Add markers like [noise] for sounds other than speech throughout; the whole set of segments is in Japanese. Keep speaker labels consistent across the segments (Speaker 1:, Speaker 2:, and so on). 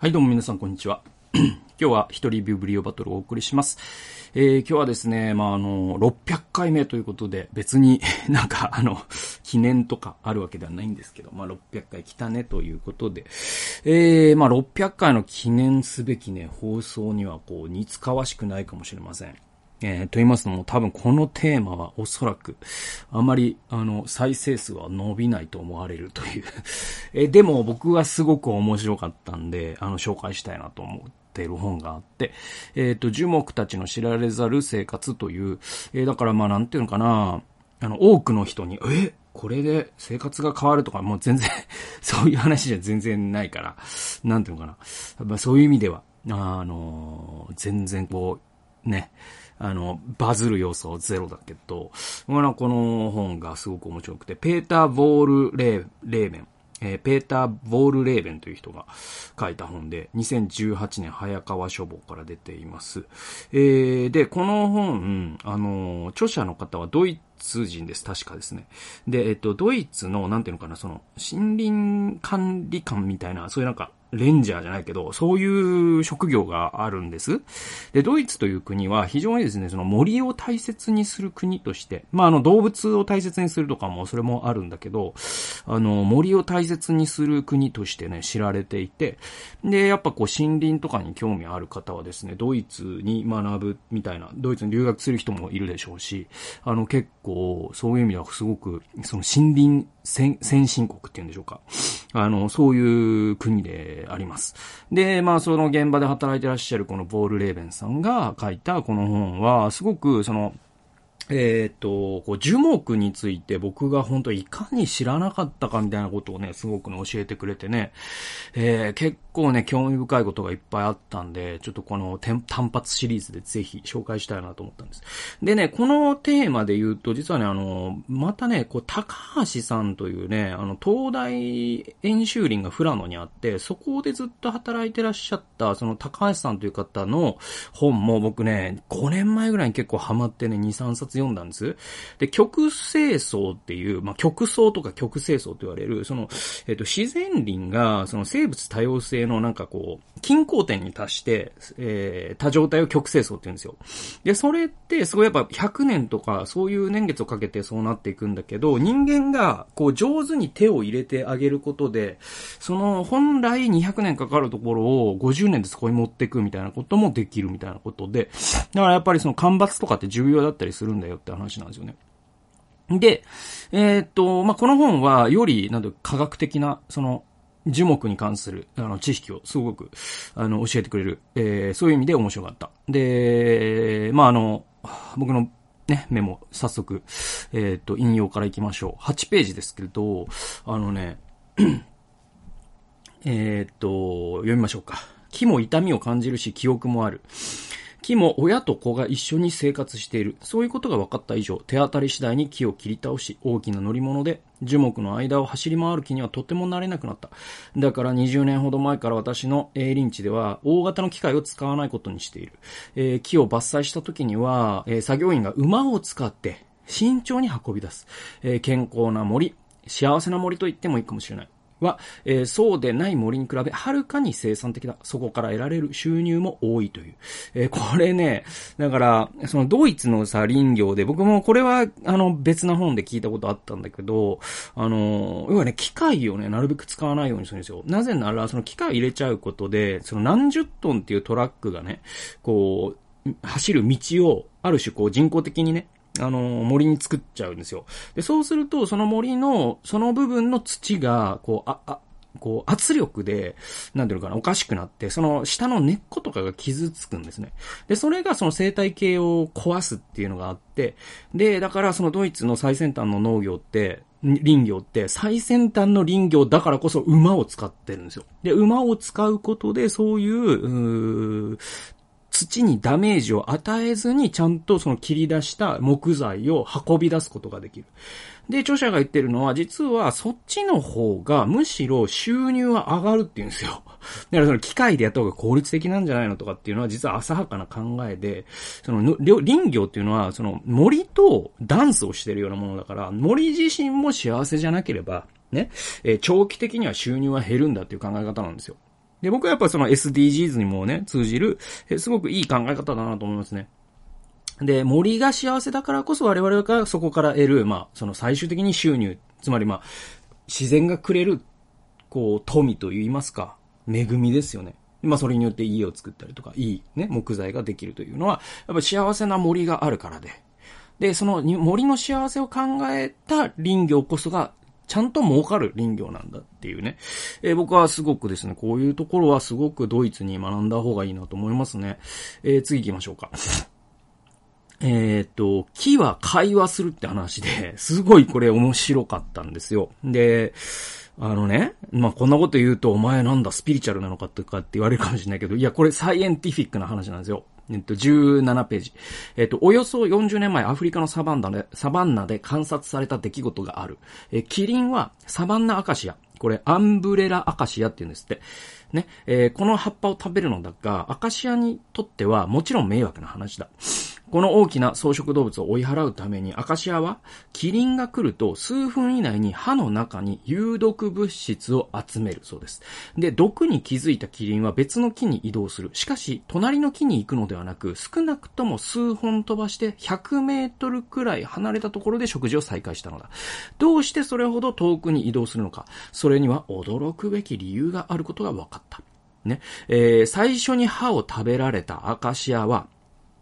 Speaker 1: はい、どうも皆さん、こんにちは。[clears throat] 今日は一人ビューブリオバトルをお送りします。えー、今日はですね、まあ、あの、600回目ということで、別に [laughs] なんか、あの、記念とかあるわけではないんですけど、まあ、600回来たねということで、えー、まあ、600回の記念すべきね、放送にはこう、似つかわしくないかもしれません。えー、と言いますのも多分このテーマはおそらくあまりあの再生数は伸びないと思われるという [laughs] え、でも僕はすごく面白かったんであの紹介したいなと思ってる本があって、えっ、ー、と、樹木たちの知られざる生活という、えー、だからまあなんていうのかな、あの、多くの人に、えこれで生活が変わるとか、もう全然 [laughs] そういう話じゃ全然ないから、なんていうのかな。まあそういう意味では、あの全然こう、ね、あの、バズる要素ゼロだけど、この本がすごく面白くて、ペーター・ボールレー・レーベン。えー、ペーター・ボール・レーベンという人が書いた本で、2018年早川書房から出ています。えー、で、この本、あの、著者の方はドイツ人です、確かですね。で、えっと、ドイツの、なんていうのかな、その、森林管理官みたいな、そういうなんか、レンジャーじゃないけど、そういう職業があるんです。で、ドイツという国は非常にですね、その森を大切にする国として、まあ、あの、動物を大切にするとかも、それもあるんだけど、あの、森を大切にする国としてね、知られていて、で、やっぱこう、森林とかに興味ある方はですね、ドイツに学ぶみたいな、ドイツに留学する人もいるでしょうし、あの、結構、そういう意味ではすごく、その森林先先進国っていうんでしょうか。あの、そういう国であります。で、まあ、その現場で働いてらっしゃるこのボール・レーベンさんが書いたこの本は、すごく、その、えっ、と、こう、樹木について僕が本当いかに知らなかったかみたいなことをね、すごくね、教えてくれてね、えー、結構ね、興味深いことがいっぱいあったんで、ちょっとこの単発シリーズでぜひ紹介したいなと思ったんです。でね、このテーマで言うと、実はね、あの、またね、こう、高橋さんというね、あの、東大演習林が富良野にあって、そこでずっと働いてらっしゃった、その高橋さんという方の本も僕ね、5年前ぐらいに結構ハマってね、2、3冊読んだんです。で、極清掃っていう、まあ、極層とか極清掃と言われる、その、えっ、と、自然林が、その生物多様性のなんかこう、均衡点に達して、えー、多状態を極清掃って言うんですよ。で、それって、すごいやっぱ100年とか、そういう年月をかけてそうなっていくんだけど、人間が、こう、上手に手を入れてあげることで、その、本来200年かかるところを50年でそこに持っていくみたいなこともできるみたいなことで、だからやっぱりその干ばつとかって重要だったりするんだよって話なんですよね。で、えー、っと、まあ、この本は、より、なんて科学的な、その、樹木に関する、あの、知識をすごく、あの、教えてくれる、えー、そういう意味で面白かった。で、まあ、あの、僕のね、メモ、早速、えっ、と、引用からいきましょう。8ページですけれど、あのね、えっと、読みましょうか。木も痛みを感じるし、記憶もある。木も親と子が一緒に生活している。そういうことが分かった以上、手当たり次第に木を切り倒し、大きな乗り物で樹木の間を走り回る木にはとても慣れなくなった。だから20年ほど前から私の営林地では大型の機械を使わないことにしている。えー、木を伐採した時には、えー、作業員が馬を使って慎重に運び出す。えー、健康な森、幸せな森と言ってもいいかもしれない。は、えー、そうでない森に比べ、はるかに生産的だ。そこから得られる収入も多いという。えー、これね、だから、そのドイツのさ、林業で、僕もこれは、あの、別な本で聞いたことあったんだけど、あの、要はね、機械をね、なるべく使わないようにするんですよ。なぜなら、その機械入れちゃうことで、その何十トンっていうトラックがね、こう、走る道を、ある種こう人工的にね、あの、森に作っちゃうんですよ。で、そうすると、その森の、その部分の土が、こう、あ、あ、こう、圧力で、なんていうのかな、おかしくなって、その下の根っことかが傷つくんですね。で、それがその生態系を壊すっていうのがあって、で、だからそのドイツの最先端の農業って、林業って最先端の林業だからこそ馬を使ってるんですよ。で、馬を使うことでそういう、う土にダメージを与えずにちゃんとその切り出した木材を運び出すことができる。で、著者が言ってるのは、実はそっちの方がむしろ収入は上がるって言うんですよ。[laughs] だからその機械でやった方が効率的なんじゃないのとかっていうのは実は浅はかな考えで、その林業っていうのはその森とダンスをしてるようなものだから、森自身も幸せじゃなければ、ね、えー、長期的には収入は減るんだっていう考え方なんですよ。で、僕はやっぱその SDGs にもね、通じる、すごくいい考え方だなと思いますね。で、森が幸せだからこそ我々がそこから得る、まあ、その最終的に収入、つまりまあ、自然がくれる、こう、富と言いますか、恵みですよね。まあ、それによって家を作ったりとか、いいね、木材ができるというのは、やっぱ幸せな森があるからで。で、その森の幸せを考えた林業こそが、ちゃんと儲かる林業なんだっていうね。えー、僕はすごくですね、こういうところはすごくドイツに学んだ方がいいなと思いますね。えー、次行きましょうか。[laughs] えっ、と、木は会話するって話で、[laughs] すごいこれ面白かったんですよ。で、あのね、まあ、こんなこと言うと、お前なんだ、スピリチュアルなのかってかって言われるかもしれないけど、いや、これサイエンティフィックな話なんですよ。えっと、17ページ。えっと、およそ40年前、アフリカのサバンナで、サバンナで観察された出来事がある。え、キリンはサバンナアカシア。これ、アンブレラアカシアって言うんですって。ね、えー、この葉っぱを食べるのだが、アカシアにとってはもちろん迷惑な話だ。この大きな草食動物を追い払うためにアカシアは、キリンが来ると数分以内に歯の中に有毒物質を集めるそうです。で、毒に気づいたキリンは別の木に移動する。しかし、隣の木に行くのではなく、少なくとも数本飛ばして100メートルくらい離れたところで食事を再開したのだ。どうしてそれほど遠くに移動するのか。それには驚くべき理由があることが分かった。ね。えー、最初に歯を食べられたアカシアは、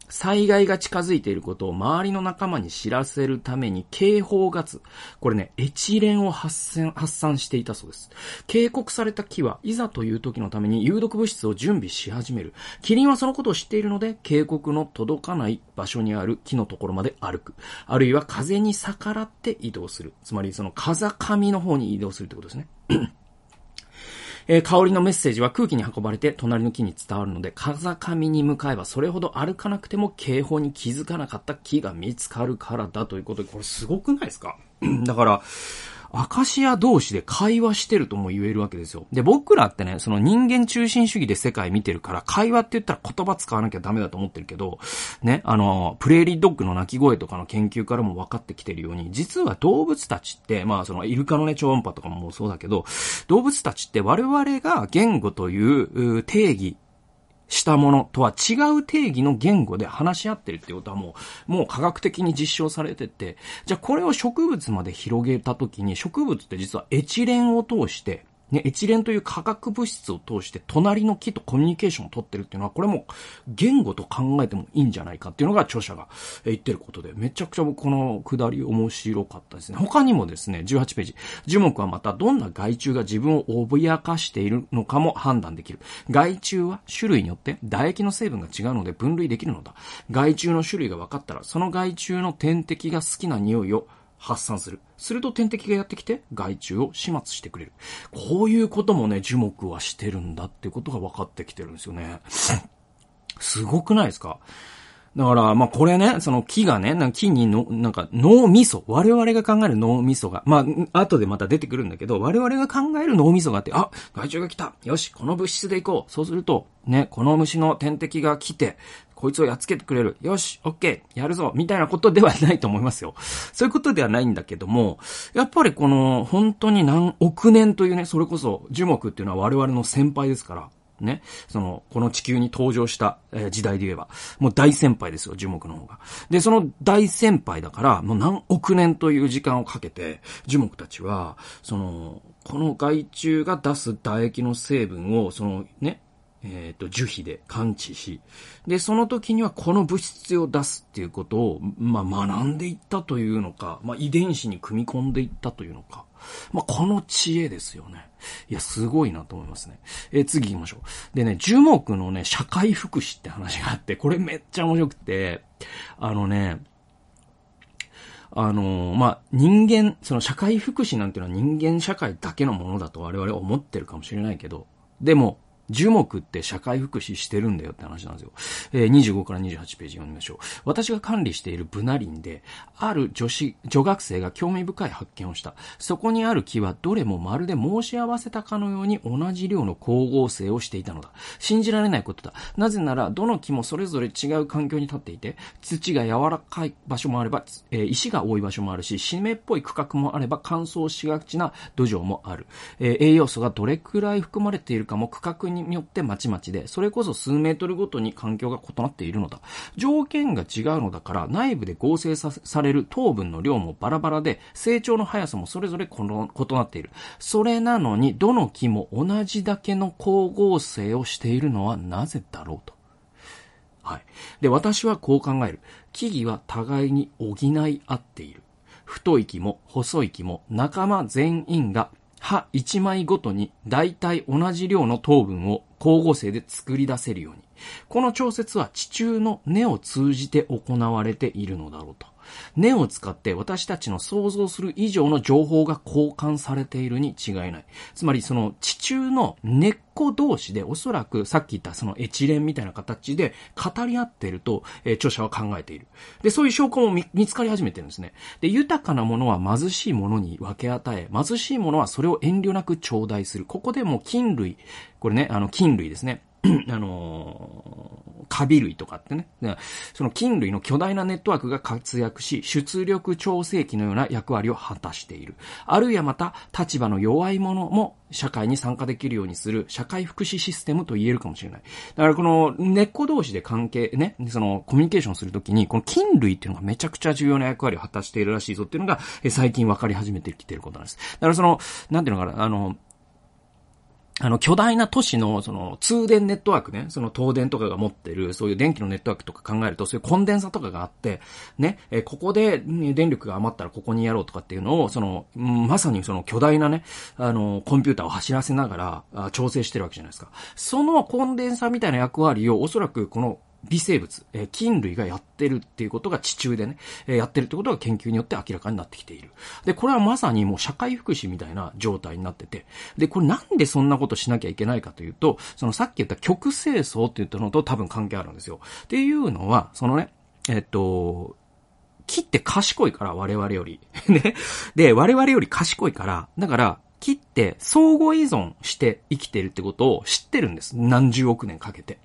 Speaker 1: 災害が近づいていることを周りの仲間に知らせるために警報ガツ。これね、エチレンを発散発散していたそうです。警告された木はいざという時のために有毒物質を準備し始める。キリンはそのことを知っているので、警告の届かない場所にある木のところまで歩く。あるいは風に逆らって移動する。つまりその風上の方に移動するってことですね。えー、香りのメッセージは空気に運ばれて隣の木に伝わるので、風上に向かえばそれほど歩かなくても警報に気づかなかった木が見つかるからだということで、これすごくないですか？[clears throat] だから、アカシア同士で会話してるとも言えるわけですよ。で、僕らってね、その人間中心主義で世界見てるから、会話って言ったら言葉使わなきゃダメだと思ってるけど、ね、あの、プレーリードッグの鳴き声とかの研究からも分かってきてるように、実は動物たちって、まあそのイルカのね、超音波とかもそうだけど、動物たちって我々が言語という定義したものとは違う定義の言語で話し合ってるってことはもう、もう科学的に実証されてて、じゃあこれを植物まで広げた時に、植物って実はエチレンを通して、ね、エチレンという化学物質を通して隣の木とコミュニケーションを取ってるっていうのは、これも言語と考えてもいいんじゃないかっていうのが著者が言ってることで、めちゃくちゃこのくだり面白かったですね。他にもですね、18ページ。樹木はまたどんな害虫が自分を脅かしているのかも判断できる。害虫は種類によって唾液の成分が違うので分類できるのだ。害虫の種類が分かったら、その害虫の天敵が好きな匂いを発散する。すると天敵がやってきて害虫を始末してくれる。こういうこともね、樹木はしてるんだってことが分かってきてるんですよね。[laughs] すごくないですか？だから、まあ、これね、その木がね、なんか木にの、なんか脳みそ、我々が考える脳みそが、まあ、後でまた出てくるんだけど、我々が考える脳みそがあって、あ、害虫が来たよし、この物質で行こうそうすると、ね、この虫の天敵が来て、こいつをやっつけてくれる。よし、オッケー、やるぞ、みたいなことではないと思いますよ。そういうことではないんだけども、やっぱりこの、本当に何億年というね、それこそ樹木っていうのは我々の先輩ですから、ね、その、この地球に登場した、え時代で言えば、もう大先輩ですよ、樹木の方が。で、その大先輩だから、もう何億年という時間をかけて、樹木たちは、その、この害虫が出す唾液の成分を、そのね、えっ、ー、と、樹皮で感知し、で、その時にはこの物質を出すっていうことを、まあ、学んでいったというのか、まあ、遺伝子に組み込んでいったというのか、まあ、この知恵ですよね。いや、すごいなと思いますね。えー、次行きましょう。でね、樹木のね、社会福祉って話があって、これめっちゃ面白くて、あのね、あの、まあ、人間、その社会福祉なんていうのは人間社会だけのものだと我々は思ってるかもしれないけど、でも、樹木って社会福祉してるんだよって話なんですよ。えー、25から28ページ読みましょう。私が管理しているブナ林で、ある女子、女学生が興味深い発見をした。そこにある木はどれもまるで申し合わせたかのように同じ量の光合成をしていたのだ。信じられないことだ。なぜなら、どの木もそれぞれ違う環境に立っていて、土が柔らかい場所もあれば、えー、石が多い場所もあるし、湿っぽい区画もあれば乾燥しがちな土壌もある。えー、栄養素がどれくらい含まれているかも区画にによってまちまちで、それこそ数メートルごとに環境が異なっているのだ。条件が違うのだから、内部で合成される糖分の量もバラバラで、成長の速さもそれぞれ異なっている。それなのに、どの木も同じだけの光合成をしているのはなぜだろうと。はい。で、私はこう考える。木々は互いに補い合っている。太い木も細い木も仲間全員が葉1枚ごとに大体同じ量の糖分を光合成で作り出せるように。この調節は地中の根を通じて行われているのだろうと。根を使って私たちの想像する以上の情報が交換されているに違いない。つまりその地中の根っこ同士でおそらくさっき言ったそのエチレンみたいな形で語り合っていると、えー、著者は考えている。で、そういう証拠も見つかり始めてるんですね。で、豊かなものは貧しいものに分け与え、貧しいものはそれを遠慮なく頂戴する。ここでも菌類、これね、あの、菌類ですね。[clears throat] あのー、カビ類とかってね。その菌類の巨大なネットワークが活躍し、出力調整器のような役割を果たしている。あるいはまた、立場の弱い者も社会に参加できるようにする社会福祉システムと言えるかもしれない。だからこの根っこ同士で関係、ね、そのコミュニケーションするときに、この菌類っていうのがめちゃくちゃ重要な役割を果たしているらしいぞっていうのが、最近分かり始めてきてることなんです。だからその、なんていうのかな、あの、あの、巨大な都市の、その、通電ネットワークね、その東電とかが持ってる、そういう電気のネットワークとか考えると、そういうコンデンサとかがあって、ね、えここで、電力が余ったらここにやろうとかっていうのを、その、まさにその巨大なね、あの、コンピューターを走らせながら、調整してるわけじゃないですか。そのコンデンサみたいな役割を、おそらくこの、微生物、えー、菌類がやってるっていうことが地中でね、えー、やってるってことが研究によって明らかになってきている。で、これはまさにもう社会福祉みたいな状態になってて、で、これなんでそんなことしなきゃいけないかというと、そのさっき言った極清層って言ったのと多分関係あるんですよ。っていうのは、そのね、えっと、木って賢いから、我々より。[laughs] ね。で、我々より賢いから、だから、木って相互依存して生きてるってことを知ってるんです。何十億年かけて。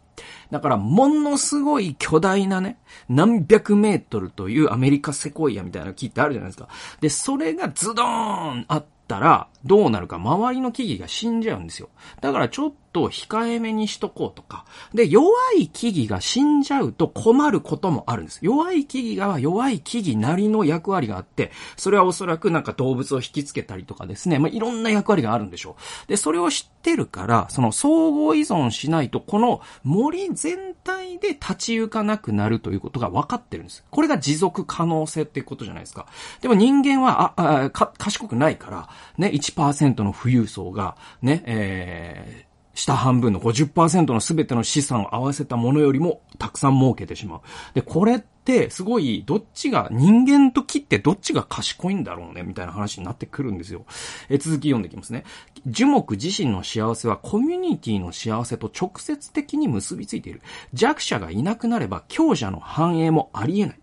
Speaker 1: だから、ものすごい巨大なね、何百メートルというアメリカセコイアみたいな木ってあるじゃないですか。で、それがズドーンあったら、どうなるか、周りの木々が死んじゃうんですよ。だからちょっと控えめにしとこうとか。で、弱い木々が死んじゃうと困ることもあるんです。弱い木々が弱い木々なりの役割があって、それはおそらくなんか動物を引きつけたりとかですね、まあ、いろんな役割があるんでしょう。で、それを知ってるから、その相互依存しないと、この森全体で立ち行かなくなるということが分かってるんです。これが持続可能性っていうことじゃないですか。でも人間は、あ、あ、か、賢くないから、ね、1%の富裕層が、ね、えー、下半分の50%の全ての資産を合わせたものよりもたくさん儲けてしまう。で、これってすごいどっちが、人間と木ってどっちが賢いんだろうねみたいな話になってくるんですよ。え続き読んでいきますね。樹木自身の幸せはコミュニティの幸せと直接的に結びついている。弱者がいなくなれば強者の繁栄もあり得ない。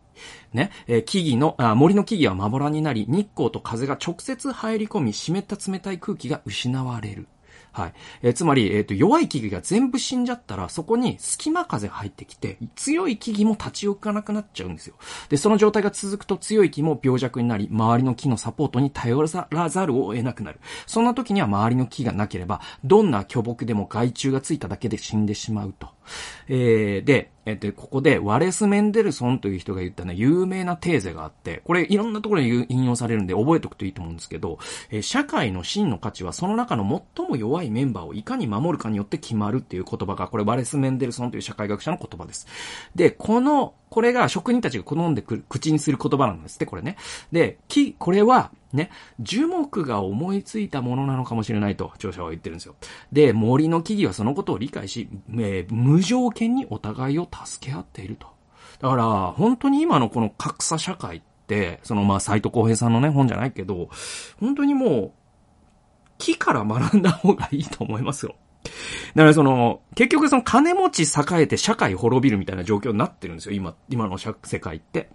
Speaker 1: ね、え、木々のあ、森の木々はまぼらになり、日光と風が直接入り込み、湿った冷たい空気が失われる。はい。えー、つまり、えっ、ー、と、弱い木々が全部死んじゃったら、そこに隙間風が入ってきて、強い木々も立ち行かなくなっちゃうんですよ。で、その状態が続くと強い木も病弱になり、周りの木のサポートに頼らざるを得なくなる。そんな時には周りの木がなければ、どんな巨木でも害虫がついただけで死んでしまうと。えー、で、えっと、ここで、ワレス・メンデルソンという人が言ったね、有名なテーゼがあって、これいろんなところに引用されるんで覚えておくといいと思うんですけど、えー、社会の真の価値はその中の最も弱いメンバーをいかに守るかによって決まるっていう言葉が、これワレス・メンデルソンという社会学者の言葉です。で、この、これが職人たちが好んでくる、口にする言葉なんですって、これね。で、き、これは、ね、樹木が思いついたものなのかもしれないと、著者は言ってるんですよ。で、森の木々はそのことを理解し、えー、無条件にお互いを助け合っていると。だから、本当に今のこの格差社会って、そのまあ、斎藤浩平さんのね、本じゃないけど、本当にもう、木から学んだ方がいいと思いますよ。だからその、結局その金持ち栄えて社会滅びるみたいな状況になってるんですよ、今、今の世界って。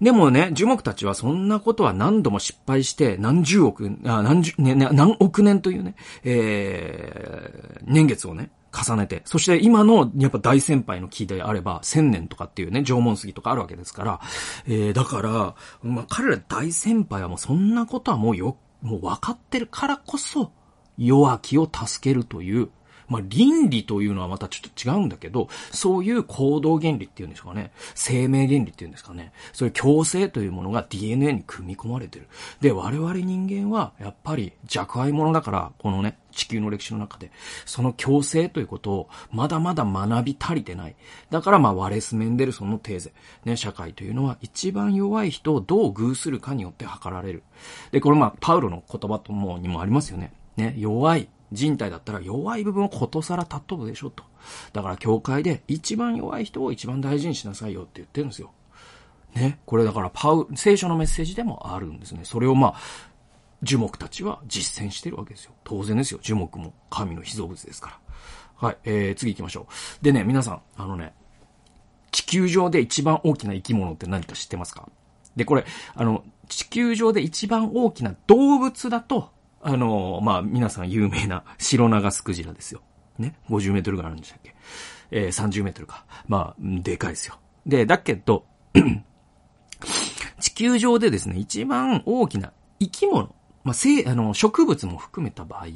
Speaker 1: でもね、樹木たちはそんなことは何度も失敗して、何十億、あ何十、ね、何億年というね、えー、年月をね、重ねて、そして今のやっぱ大先輩の木であれば、千年とかっていうね、縄文杉とかあるわけですから、えー、だから、まあ、彼ら大先輩はもうそんなことはもうよ、もう分かってるからこそ、弱きを助けるというまあ、倫理というのはまたちょっと違うんだけど、そういう行動原理っていうんですかね、生命原理っていうんですかね、そういう強制というものが DNA に組み込まれてる。で、我々人間は、やっぱり弱愛者だから、このね、地球の歴史の中で、その強制ということをまだまだ学び足りてない。だからまあ、ワレス・メンデルソンのテーゼ。ね、社会というのは一番弱い人をどう偶するかによって測られる。で、これまあ、パウロの言葉ともにもありますよね。ね、弱い人体だったら弱い部分をことさら尊ぶでしょと。だから教会で一番弱い人を一番大事にしなさいよって言ってるんですよ。ね。これだからパウ、聖書のメッセージでもあるんですね。それをまあ、樹木たちは実践してるわけですよ。当然ですよ。樹木も神の被造物ですから。はい。えー、次行きましょう。でね、皆さん、あのね、地球上で一番大きな生き物って何か知ってますか？で、これ、あの、地球上で一番大きな動物だと、あの、まあ、皆さん有名な白長スクジラですよ。ね？50メートルぐらいあるんでしたっけ？えー、30メートルか。まあ、でかいですよ。で、だけど、[clears throat] 地球上でですね、一番大きな生き物、まあ、生、あの、植物も含めた場合、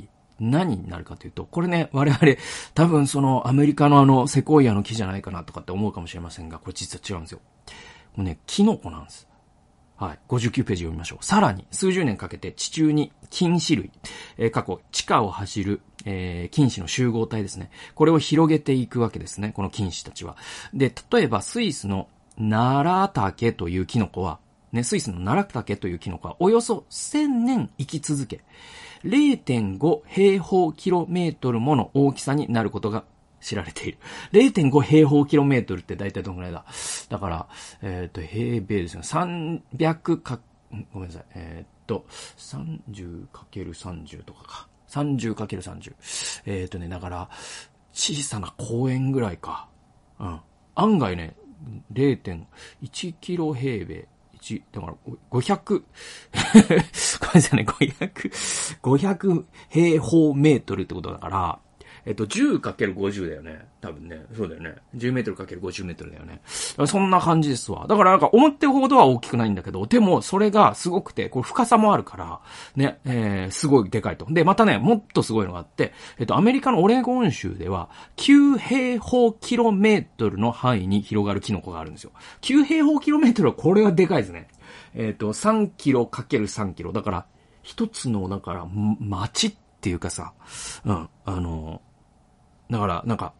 Speaker 1: 何になるかというと、これね、我々、多分そのアメリカのあの、セコイアの木じゃないかなとかって思うかもしれませんが、これ実は違うんですよ。もうね、キノコなんです。はい。59ページ読みましょう。さらに、数十年かけて地中に菌糸類、えー、過去、地下を走る、えー、菌糸の集合体ですね。これを広げていくわけですね。この菌糸たちは。で、例えば、スイスのナラタケというキノコは、ね、スイスのナラタケというキノコは、およそ1000年生き続け、0.5平方キロメートルもの大きさになることが知られている。0.5平方キロメートルって大体どのぐらいだ？だから、えっ、ー、と、平米ですよ。300か、ごめんなさい。えっ、ー、と、30×30 とかか。30×30。えっ、ー、とね、だから、小さな公園ぐらいか。うん。案外ね、0.1キロ平米。1、だから500、[laughs] ごめんなさいね、500、500平方メートルってことだから、えっと、10×50 だよね。多分ね。そうだよね。10メートル ×50 メートルだよね。そんな感じですわ。だからなんか思ってるほどは大きくないんだけど、でもそれがすごくて、これ深さもあるから、ね、えー、すごいでかいと。で、またね、もっとすごいのがあって、えっと、アメリカのオレゴン州では、9平方キロメートルの範囲に広がるキノコがあるんですよ。9平方キロメートルはこれはでかいですね。えっと、3キロ ×3 キロ。だから、一つの、だから、町っていうかさ、うん、あの、だから、なんか、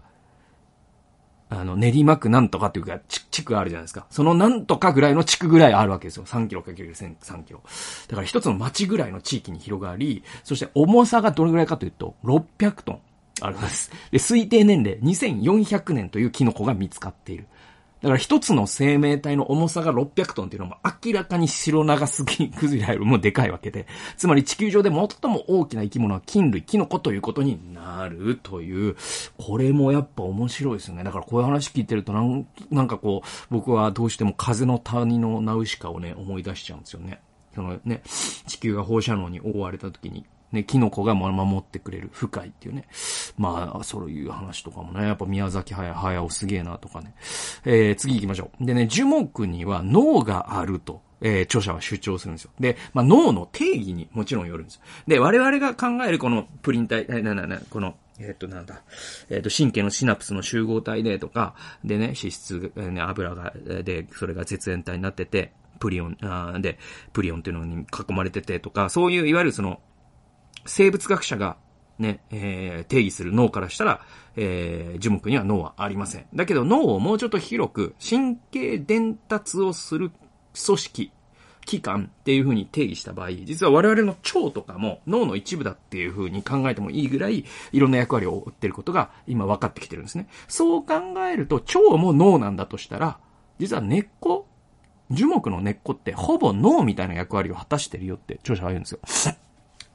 Speaker 1: あの、練馬区なんとかっていうか、地区あるじゃないですか。そのなんとかぐらいの地区ぐらいあるわけですよ。3キロかける3キロ。だから一つの町ぐらいの地域に広がり、そして重さがどれぐらいかというと、600トンあるんです。で、推定年齢2400年というキノコが見つかっている。だから一つの生命体の重さが600トンっていうのも明らかに白長すぎクジラよりもでかいわけで、つまり地球上で最も大きな生き物は菌類、キノコということになるという、これもやっぱ面白いですよね。だからこういう話聞いてるとなん、なんかこう、僕はどうしても風の谷のナウシカをね、思い出しちゃうんですよね。そのね、地球が放射能に覆われた時に、ね、キノコが守ってくれる深いっていうね。まあ、そういう話とかもね、やっぱ宮崎駿すげえなとかね。えー、次行きましょう。でね、樹木には脳があると。えー、著者は主張するんですよ。で、まあ、脳の定義にもちろんよるんですよ。で、我々が考えるこのプリン体、えな、な、な、この、えっ、と、なんだ、えっ、と、神経のシナプスの集合体でとか、でね、脂質、えー、ね、油が、で、それが絶縁体になってて、プリオン、あで、プリオンっていうのに囲まれててとか、そういう、いわゆるその、生物学者がね、えー、定義する脳からしたら、えー、樹木には脳はありません。だけど脳をもうちょっと広く神経伝達をする組織、器官っていう風に定義した場合、実は我々の腸とかも脳の一部だっていう風に考えてもいいぐらい、いろんな役割を負ってることが今分かってきてるんですね。そう考えると、腸も脳なんだとしたら、実は根っこ、樹木の根っこってほぼ脳みたいな役割を果たしてるよって著者は言うんですよ。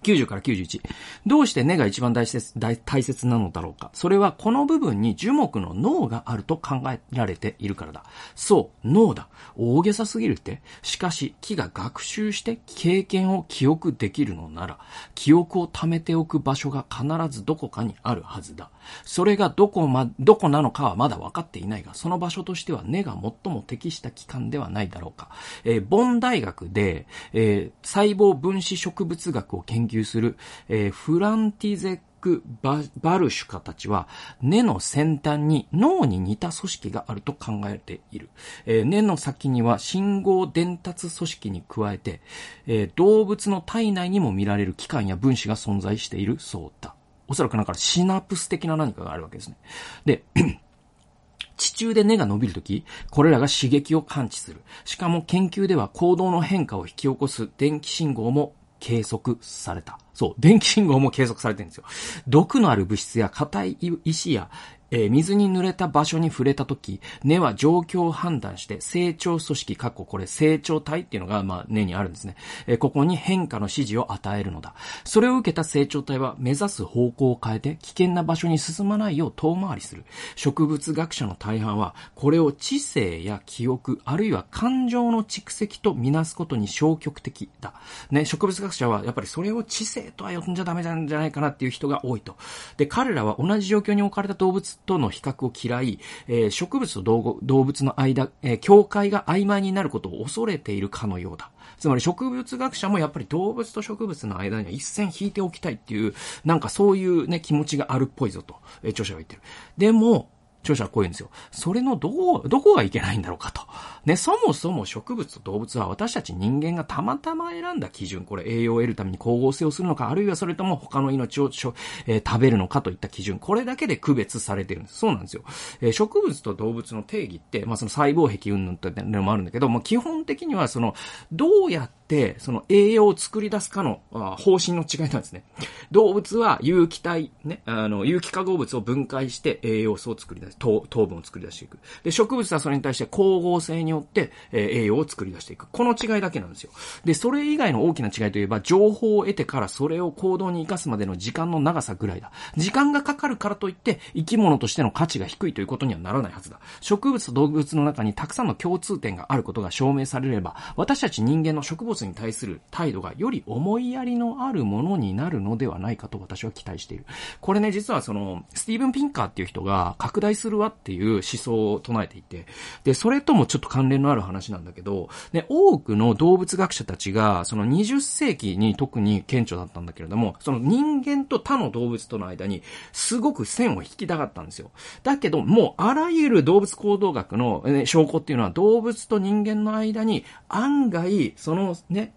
Speaker 1: 90から91。どうして根が一番大切大大切なのだろうか。それはこの部分に樹木の脳があると考えられているからだ。そう、脳だ。大げさすぎるって。しかし、木が学習して経験を記憶できるのなら、記憶を貯めておく場所が必ずどこかにあるはずだ。それがどこま、どこなのかはまだ分かっていないが、その場所としては根が最も適した器官ではないだろうか。えー、ボン大学で、えー、細胞分子植物学を研究する、えー、フランティゼック・ババルシュカたちは、根の先端に脳に似た組織があると考えている。えー、根の先には信号伝達組織に加えて、えー、動物の体内にも見られる器官や分子が存在しているそうだ。おそらくなんかシナプス的な何かがあるわけですね。で、[clears throat] 地中で根が伸びるとき、これらが刺激を感知する。しかも研究では行動の変化を引き起こす電気信号も計測された。そう、電気信号も計測されてるんですよ。毒のある物質や硬い石やえー、水に濡れた場所に触れたとき、根は状況を判断して成長組織、かっここれ成長体っていうのが、まあ、根にあるんですね。えー、ここに変化の指示を与えるのだ。それを受けた成長体は目指す方向を変えて危険な場所に進まないよう遠回りする。植物学者の大半は、これを知性や記憶、あるいは感情の蓄積とみなすことに消極的だ。ね、植物学者はやっぱりそれを知性とは呼んじゃダメなんじゃないかなっていう人が多いと。で、彼らは同じ状況に置かれた動物との比較を嫌い、えー、植物と動物の間、えー、境界が曖昧になることを恐れているかのようだ。つまり植物学者もやっぱり動物と植物の間には一線引いておきたいっていう、なんかそういうね、気持ちがあるっぽいぞと、えー、著者は言ってる。でも、著者はこう言うんですよ。それのどこ、どこがいけないんだろうかと。ね、そもそも植物と動物は私たち人間がたまたま選んだ基準、これ栄養を得るために光合成をするのか、あるいはそれとも他の命をしょ、えー、食べるのかといった基準、これだけで区別されてるんです。そうなんですよ。えー、植物と動物の定義って、まあその細胞壁云々ってのもあるんだけど、も基本的にはその、どうやって、その栄養を作り出すかの方針の違いなんですね。動物は有機体、ね、あの、有機化合物を分解して栄養素を作り出す、糖分を作り出していく。で、植物はそれに対して光合成によって、え、栄養を作り出していく。この違いだけなんですよ。で、それ以外の大きな違いといえば、情報を得てからそれを行動に活かすまでの時間の長さぐらいだ。時間がかかるからといって、生き物としての価値が低いということにはならないはずだ。植物と動物の中にたくさんの共通点があることが証明されれば、私たち人間の植物に対する態度がより思いやりのあるものになるのではないかと私は期待している。これね、実はその、スティーブン・ピンカーっていう人が拡大するわっていう思想を唱えていて、で、それともちょっと関連のある話なんだけど、ね、多くの動物学者たちが、その20世紀に特に顕著だったんだけれども、その人間と他の動物との間に、すごく線を引きたかったんですよ。だけど、もうあらゆる動物行動学の、ね、証拠っていうのは動物と人間の間に案外、そのね、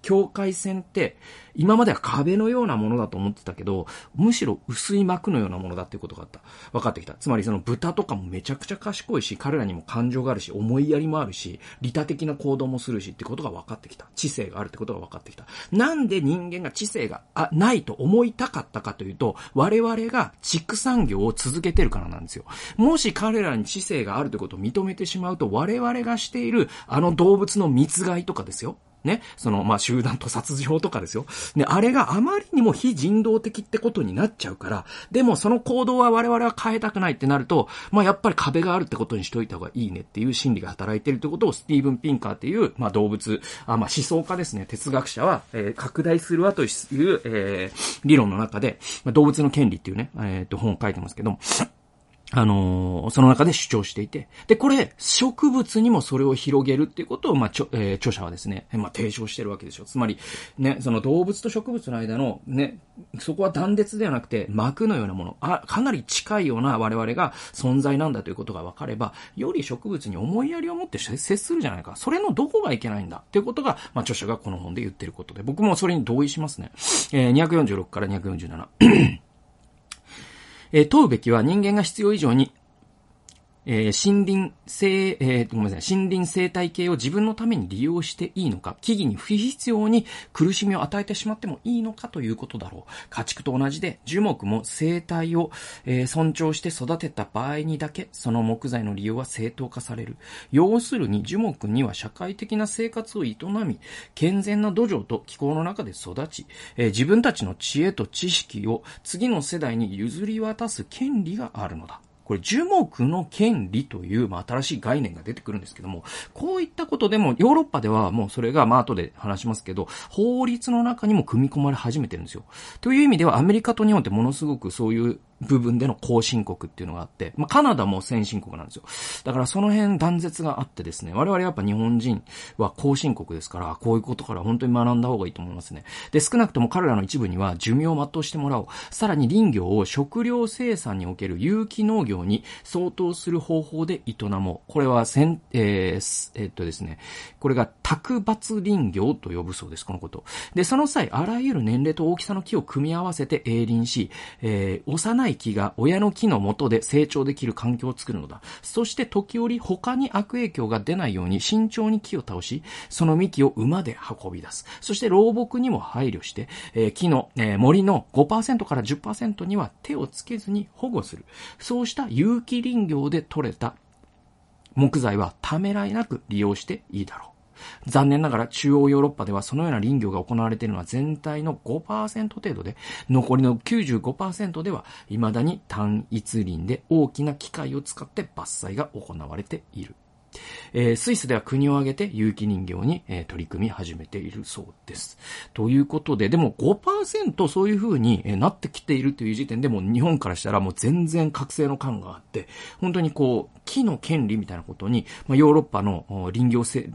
Speaker 1: 境界線って、今までは壁のようなものだと思ってたけど、むしろ薄い膜のようなものだっていうことがあった。分かってきた。つまりその豚とかもめちゃくちゃ賢いし、彼らにも感情があるし、思いやりもあるし、利他的な行動もするしってことが分かってきた。知性があるってことが分かってきた。なんで人間が知性があないと思いたかったかというと、我々が畜産業を続けてるからなんですよ。もし彼らに知性があるということを認めてしまうと、我々がしているあの動物の密害とかですよ。ね、その、まあ、集団と殺人とかですよ。ね、あれがあまりにも非人道的ってことになっちゃうから、でもその行動は我々は変えたくないってなると、まあ、やっぱり壁があるってことにしといた方がいいねっていう心理が働いてるということをスティーブン・ピンカーっていう、まあ、動物、あまあ、思想家ですね、哲学者は、えー、拡大するわという、えー、理論の中で、まあ、動物の権利っていうね、えー、っと、本を書いてますけども、あの、その中で主張していて。で、これ、植物にもそれを広げるっていうことを、まあ、ちょ、えー、著者はですね、まあ、提唱してるわけでしょ。つまり、ね、その動物と植物の間の、ね、そこは断絶ではなくて、膜のようなもの、あ、かなり近いような我々が存在なんだということが分かれば、より植物に思いやりを持って接するじゃないか。それのどこがいけないんだ？っていうことが、まあ、著者がこの本で言ってることで、僕もそれに同意しますね。えー、246から247。え、問うべきは人間が必要以上にえー、森林生、えー、ごめんなさい、森林生態系を自分のために利用していいのか、木々に不必要に苦しみを与えてしまってもいいのかということだろう。家畜と同じで、樹木も生態を、えー、尊重して育てた場合にだけ、その木材の利用は正当化される。要するに、樹木には社会的な生活を営み、健全な土壌と気候の中で育ち、えー、自分たちの知恵と知識を次の世代に譲り渡す権利があるのだ。これ樹木の権利という、まあ、新しい概念が出てくるんですけども、こういったことでも、ヨーロッパではもうそれが、まあ、後で話しますけど、法律の中にも組み込まれ始めてるんですよ。という意味では、アメリカと日本ってものすごくそういう部分での後進国っていうのがあって、まあ、カナダも先進国なんですよ。だからその辺断絶があってですね、我々やっぱ日本人は後進国ですから、こういうことから本当に学んだ方がいいと思いますね。で、少なくとも彼らの一部には寿命を全うしてもらおう。さらに林業を食料生産における有機農業に相当する方法で営もう。これはせん、えー、えー、っとですね、これが卓抜林業と呼ぶそうです、このこと。で、その際、あらゆる年齢と大きさの木を組み合わせて営林し、えー、幼い木が親の木の元で成長できる環境を作るのだ。そして時折他に悪影響が出ないように慎重に木を倒し、その幹を馬で運び出す。そして老木にも配慮して、えー、木の、えー、森の5%から10%には手をつけずに保護する。そうした有機林業で採れた木材はためらいなく利用していいだろう。残念ながら中央ヨーロッパではそのような林業が行われているのは全体の5%程度で、残りの95%では未だに単一林で大きな機械を使って伐採が行われている。えー、スイスでは国を挙げて有機人形に、えー、取り組み始めているそうです。ということで、でも5%そういう風に、えー、なってきているという時点でも日本からしたらもう全然覚醒の感があって、本当にこう、木の権利みたいなことに、まあ、ヨーロッパの林業せ、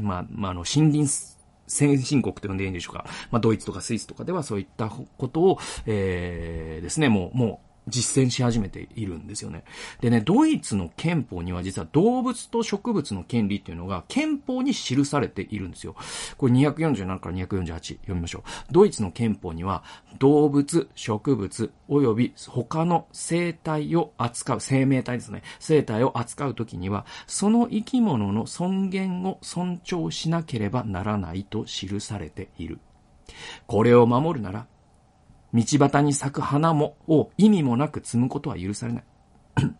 Speaker 1: まあ、まあ、あの、森林先進国と呼んでいいんでしょうか。まあ、ドイツとかスイスとかではそういったことを、えー、ですね、もう、もう、実践し始めているんですよね。でね、ドイツの憲法には実は動物と植物の権利っていうのが憲法に記されているんですよ。これ247から248読みましょう。ドイツの憲法には動物、植物、及び他の生態を扱う、生命体ですね。生態を扱うときには、その生き物の尊厳を尊重しなければならないと記されている。これを守るなら、道端に咲く花も、を意味もなく摘むことは許されない。[coughs]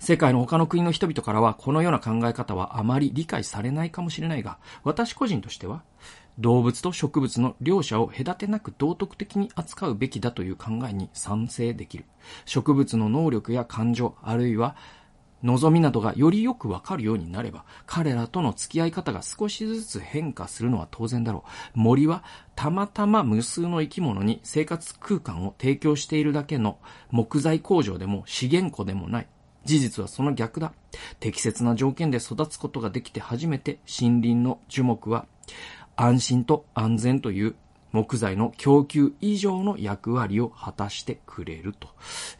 Speaker 1: 世界の他の国の人々からはこのような考え方はあまり理解されないかもしれないが、私個人としては、動物と植物の両者を隔てなく道徳的に扱うべきだという考えに賛成できる。植物の能力や感情、あるいは望みなどがよりよくわかるようになれば、彼らとの付き合い方が少しずつ変化するのは当然だろう。森はたまたま無数の生き物に生活空間を提供しているだけの木材工場でも資源庫でもない。事実はその逆だ。適切な条件で育つことができて初めて森林の樹木は安心と安全という木材の供給以上の役割を果たしてくれると、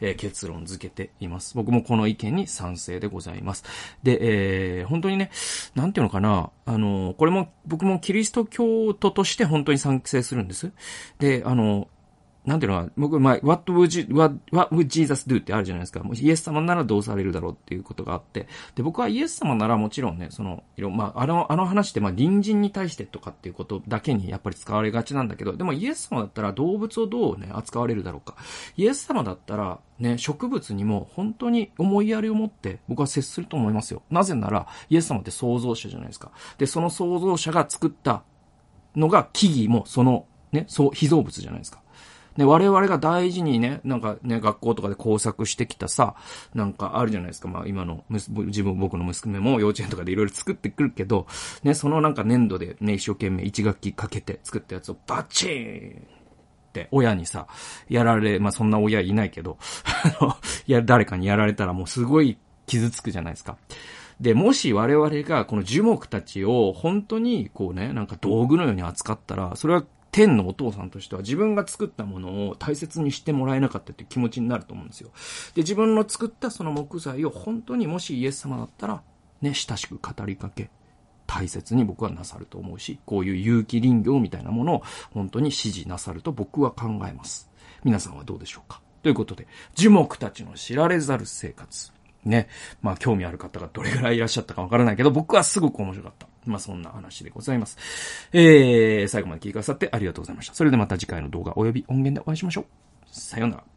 Speaker 1: えー、結論付けています。僕もこの意見に賛成でございます。で、えー、本当にね、なんていうのかな、あの、これも僕もキリスト教徒として本当に賛成するんです。で、あの、なんていうのは、僕、まあ、what would, you, what, what would Jesus do ってあるじゃないですか。もうイエス様ならどうされるだろうっていうことがあって。で、僕はイエス様ならもちろんね、その、いろ、まあ、あの、あの話って、まあ、隣人に対してとかっていうことだけにやっぱり使われがちなんだけど、でもイエス様だったら動物をどうね、扱われるだろうか。イエス様だったら、ね、植物にも本当に思いやりを持って僕は接すると思いますよ。なぜなら、イエス様って創造者じゃないですか。で、その創造者が作ったのが木々もその、ね、そう、被造物じゃないですか。ね、我々が大事にね、なんかね、学校とかで工作してきたさ、なんかあるじゃないですか。まあ今の、自分、僕の娘も幼稚園とかでいろいろ作ってくるけど、ね、そのなんか粘土でね、一生懸命一学期かけて作ったやつをバチーンって親にさ、やられ、まあそんな親いないけど、あの、や、誰かにやられたらもうすごい傷つくじゃないですか。で、もし我々がこの樹木たちを本当にこうね、なんか道具のように扱ったら、それは天のお父さんとしては自分が作ったものを大切にしてもらえなかったっていう気持ちになると思うんですよ。で、自分の作ったその木材を本当にもしイエス様だったら、ね、親しく語りかけ、大切に僕はなさると思うし、こういう有機林業みたいなものを本当に支持なさると僕は考えます。皆さんはどうでしょうか？ということで、樹木たちの知られざる生活。ね。まあ、興味ある方がどれぐらいいらっしゃったかわからないけど、僕はすごく面白かった。まあ、そんな話でございます。えー、最後まで聞いてくださってありがとうございました。それではまた次回の動画及び音源でお会いしましょう。さようなら。